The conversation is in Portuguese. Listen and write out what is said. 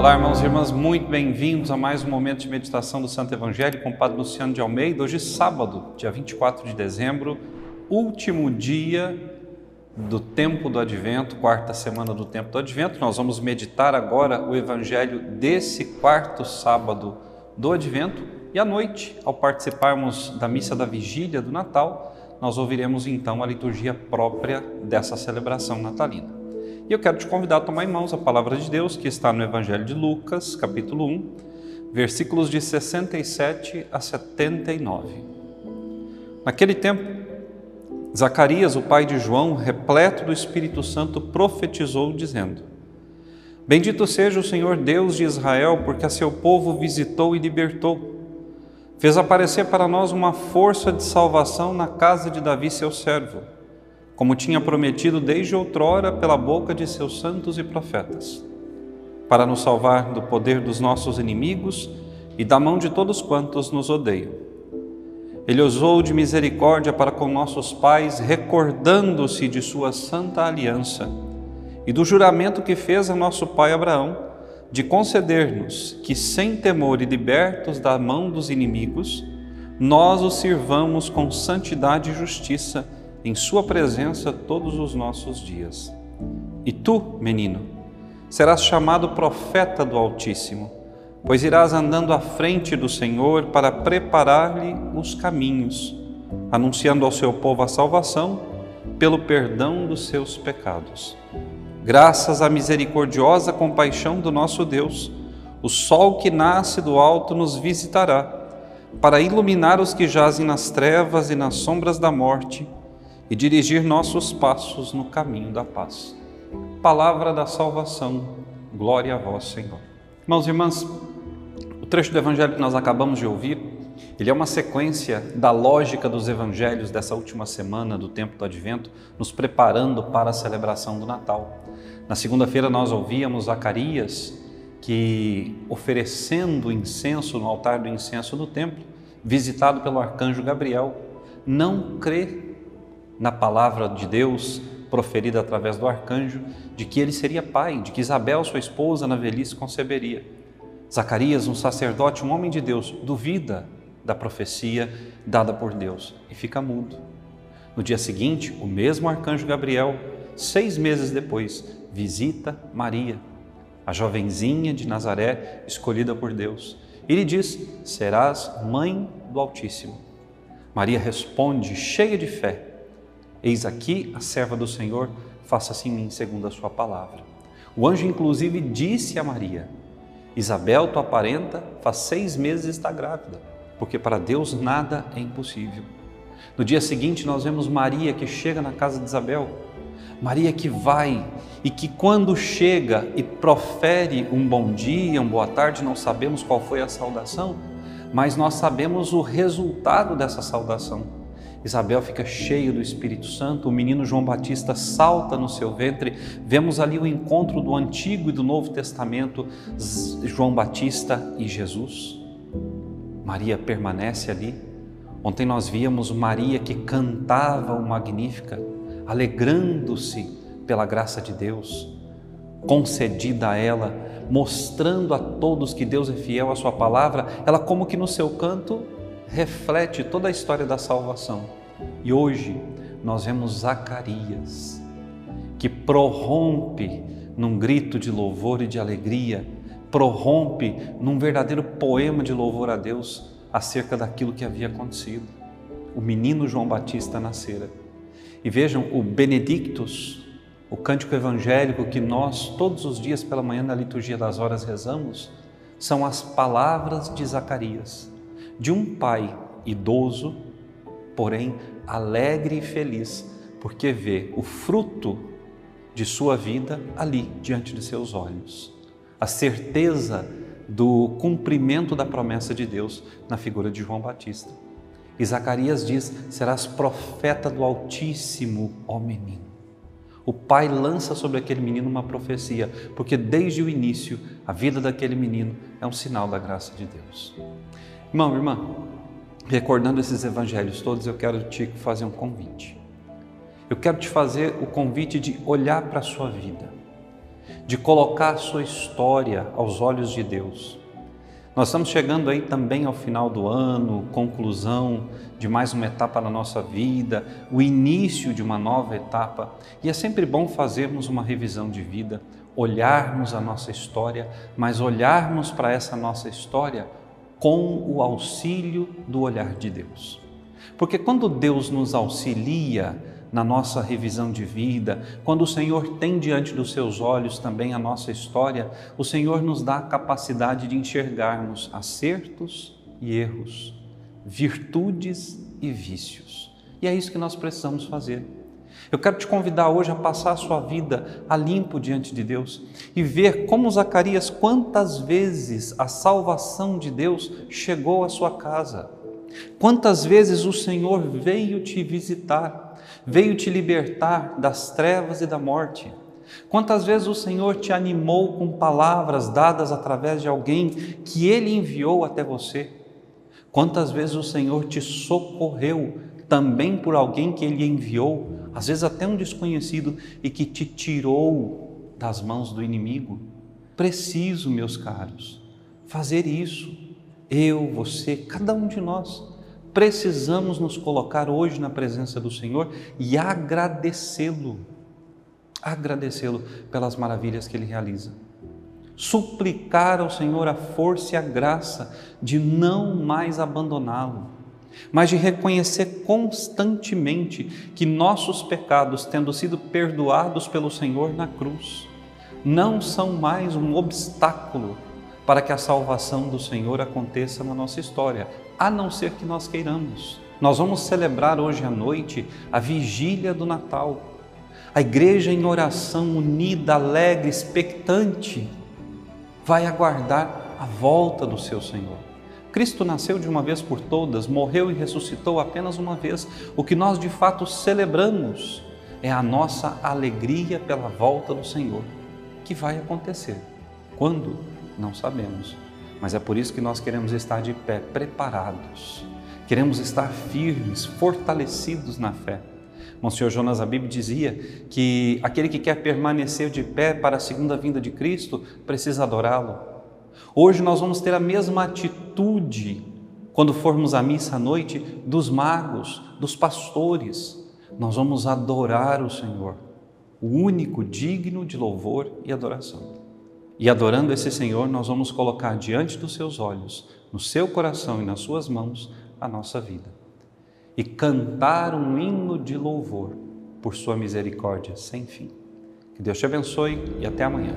Olá, irmãos e irmãs, muito bem-vindos a mais um momento de meditação do Santo Evangelho com o Padre Luciano de Almeida. Hoje, sábado, dia 24 de dezembro, último dia do tempo do Advento, quarta semana do tempo do Advento. Nós vamos meditar agora o Evangelho desse quarto sábado do Advento e à noite, ao participarmos da missa da vigília do Natal, nós ouviremos então a liturgia própria dessa celebração natalina. E eu quero te convidar a tomar em mãos a palavra de Deus que está no Evangelho de Lucas, capítulo 1, versículos de 67 a 79. Naquele tempo, Zacarias, o pai de João, repleto do Espírito Santo, profetizou, dizendo: Bendito seja o Senhor Deus de Israel, porque a seu povo visitou e libertou. Fez aparecer para nós uma força de salvação na casa de Davi, seu servo como tinha prometido desde outrora pela boca de seus santos e profetas, para nos salvar do poder dos nossos inimigos e da mão de todos quantos nos odeiam. Ele usou de misericórdia para com nossos pais, recordando-se de sua santa aliança e do juramento que fez a nosso pai Abraão de conceder-nos que, sem temor e libertos da mão dos inimigos, nós o sirvamos com santidade e justiça em Sua presença todos os nossos dias. E tu, menino, serás chamado profeta do Altíssimo, pois irás andando à frente do Senhor para preparar-lhe os caminhos, anunciando ao seu povo a salvação pelo perdão dos seus pecados. Graças à misericordiosa compaixão do nosso Deus, o sol que nasce do alto nos visitará, para iluminar os que jazem nas trevas e nas sombras da morte e dirigir nossos passos no caminho da paz. Palavra da salvação, glória a vós, Senhor. Irmãos e irmãs, o trecho do evangelho que nós acabamos de ouvir, ele é uma sequência da lógica dos evangelhos dessa última semana do tempo do advento, nos preparando para a celebração do Natal. Na segunda-feira nós ouvíamos Zacarias que oferecendo incenso no altar do incenso do templo, visitado pelo arcanjo Gabriel, não crê na palavra de Deus proferida através do arcanjo de que ele seria pai, de que Isabel, sua esposa, na velhice conceberia. Zacarias, um sacerdote, um homem de Deus, duvida da profecia dada por Deus e fica mudo. No dia seguinte, o mesmo arcanjo Gabriel, seis meses depois, visita Maria, a jovenzinha de Nazaré escolhida por Deus, e lhe diz: Serás mãe do Altíssimo. Maria responde, cheia de fé: Eis aqui a serva do Senhor, faça-se em mim segundo a sua palavra. O anjo, inclusive, disse a Maria: Isabel, tua parenta, faz seis meses está grávida, porque para Deus nada é impossível. No dia seguinte, nós vemos Maria que chega na casa de Isabel. Maria que vai e que, quando chega e profere um bom dia, uma boa tarde, não sabemos qual foi a saudação, mas nós sabemos o resultado dessa saudação Isabel fica cheia do Espírito Santo, o menino João Batista salta no seu ventre. Vemos ali o encontro do Antigo e do Novo Testamento, João Batista e Jesus. Maria permanece ali. Ontem nós víamos Maria que cantava o Magnífica, alegrando-se pela graça de Deus, concedida a ela, mostrando a todos que Deus é fiel à sua palavra. Ela, como que no seu canto, reflete toda a história da salvação. E hoje nós vemos Zacarias, que prorrompe num grito de louvor e de alegria, prorrompe num verdadeiro poema de louvor a Deus acerca daquilo que havia acontecido. O menino João Batista nascera. E vejam, o Benedictus, o cântico evangélico que nós todos os dias pela manhã na liturgia das horas rezamos, são as palavras de Zacarias de um pai idoso, porém alegre e feliz, porque vê o fruto de sua vida ali diante de seus olhos. A certeza do cumprimento da promessa de Deus na figura de João Batista. E Zacarias diz: Serás profeta do Altíssimo, ó menino. O pai lança sobre aquele menino uma profecia, porque desde o início a vida daquele menino é um sinal da graça de Deus. Irmão, irmã, recordando esses evangelhos todos, eu quero te fazer um convite. Eu quero te fazer o convite de olhar para a sua vida, de colocar a sua história aos olhos de Deus. Nós estamos chegando aí também ao final do ano, conclusão de mais uma etapa na nossa vida, o início de uma nova etapa, e é sempre bom fazermos uma revisão de vida, olharmos a nossa história, mas olharmos para essa nossa história com o auxílio do olhar de Deus. Porque quando Deus nos auxilia na nossa revisão de vida, quando o Senhor tem diante dos seus olhos também a nossa história, o Senhor nos dá a capacidade de enxergarmos acertos e erros, virtudes e vícios. E é isso que nós precisamos fazer. Eu quero te convidar hoje a passar a sua vida a limpo diante de Deus e ver como Zacarias, quantas vezes a salvação de Deus chegou à sua casa. Quantas vezes o Senhor veio te visitar veio te libertar das trevas e da morte. Quantas vezes o Senhor te animou com palavras dadas através de alguém que Ele enviou até você? Quantas vezes o Senhor te socorreu também por alguém que Ele enviou, às vezes até um desconhecido, e que te tirou das mãos do inimigo? Preciso, meus caros, fazer isso. Eu, você, cada um de nós precisamos nos colocar hoje na presença do Senhor e agradecê-lo, agradecê-lo pelas maravilhas que Ele realiza. Suplicar ao Senhor a força e a graça de não mais abandoná-lo, mas de reconhecer constantemente que nossos pecados, tendo sido perdoados pelo Senhor na cruz, não são mais um obstáculo para que a salvação do Senhor aconteça na nossa história, a não ser que nós queiramos. Nós vamos celebrar hoje à noite a vigília do Natal. A igreja em oração, unida, alegre, expectante, vai aguardar a volta do seu Senhor. Cristo nasceu de uma vez por todas, morreu e ressuscitou apenas uma vez. O que nós de fato celebramos é a nossa alegria pela volta do Senhor, que vai acontecer. Quando? Não sabemos. Mas é por isso que nós queremos estar de pé, preparados. Queremos estar firmes, fortalecidos na fé. Monsenhor Jonas Abib dizia que aquele que quer permanecer de pé para a segunda vinda de Cristo precisa adorá-lo. Hoje nós vamos ter a mesma atitude quando formos à missa à noite dos magos, dos pastores. Nós vamos adorar o Senhor, o único digno de louvor e adoração. E adorando esse Senhor, nós vamos colocar diante dos seus olhos, no seu coração e nas suas mãos, a nossa vida. E cantar um hino de louvor por sua misericórdia sem fim. Que Deus te abençoe e até amanhã.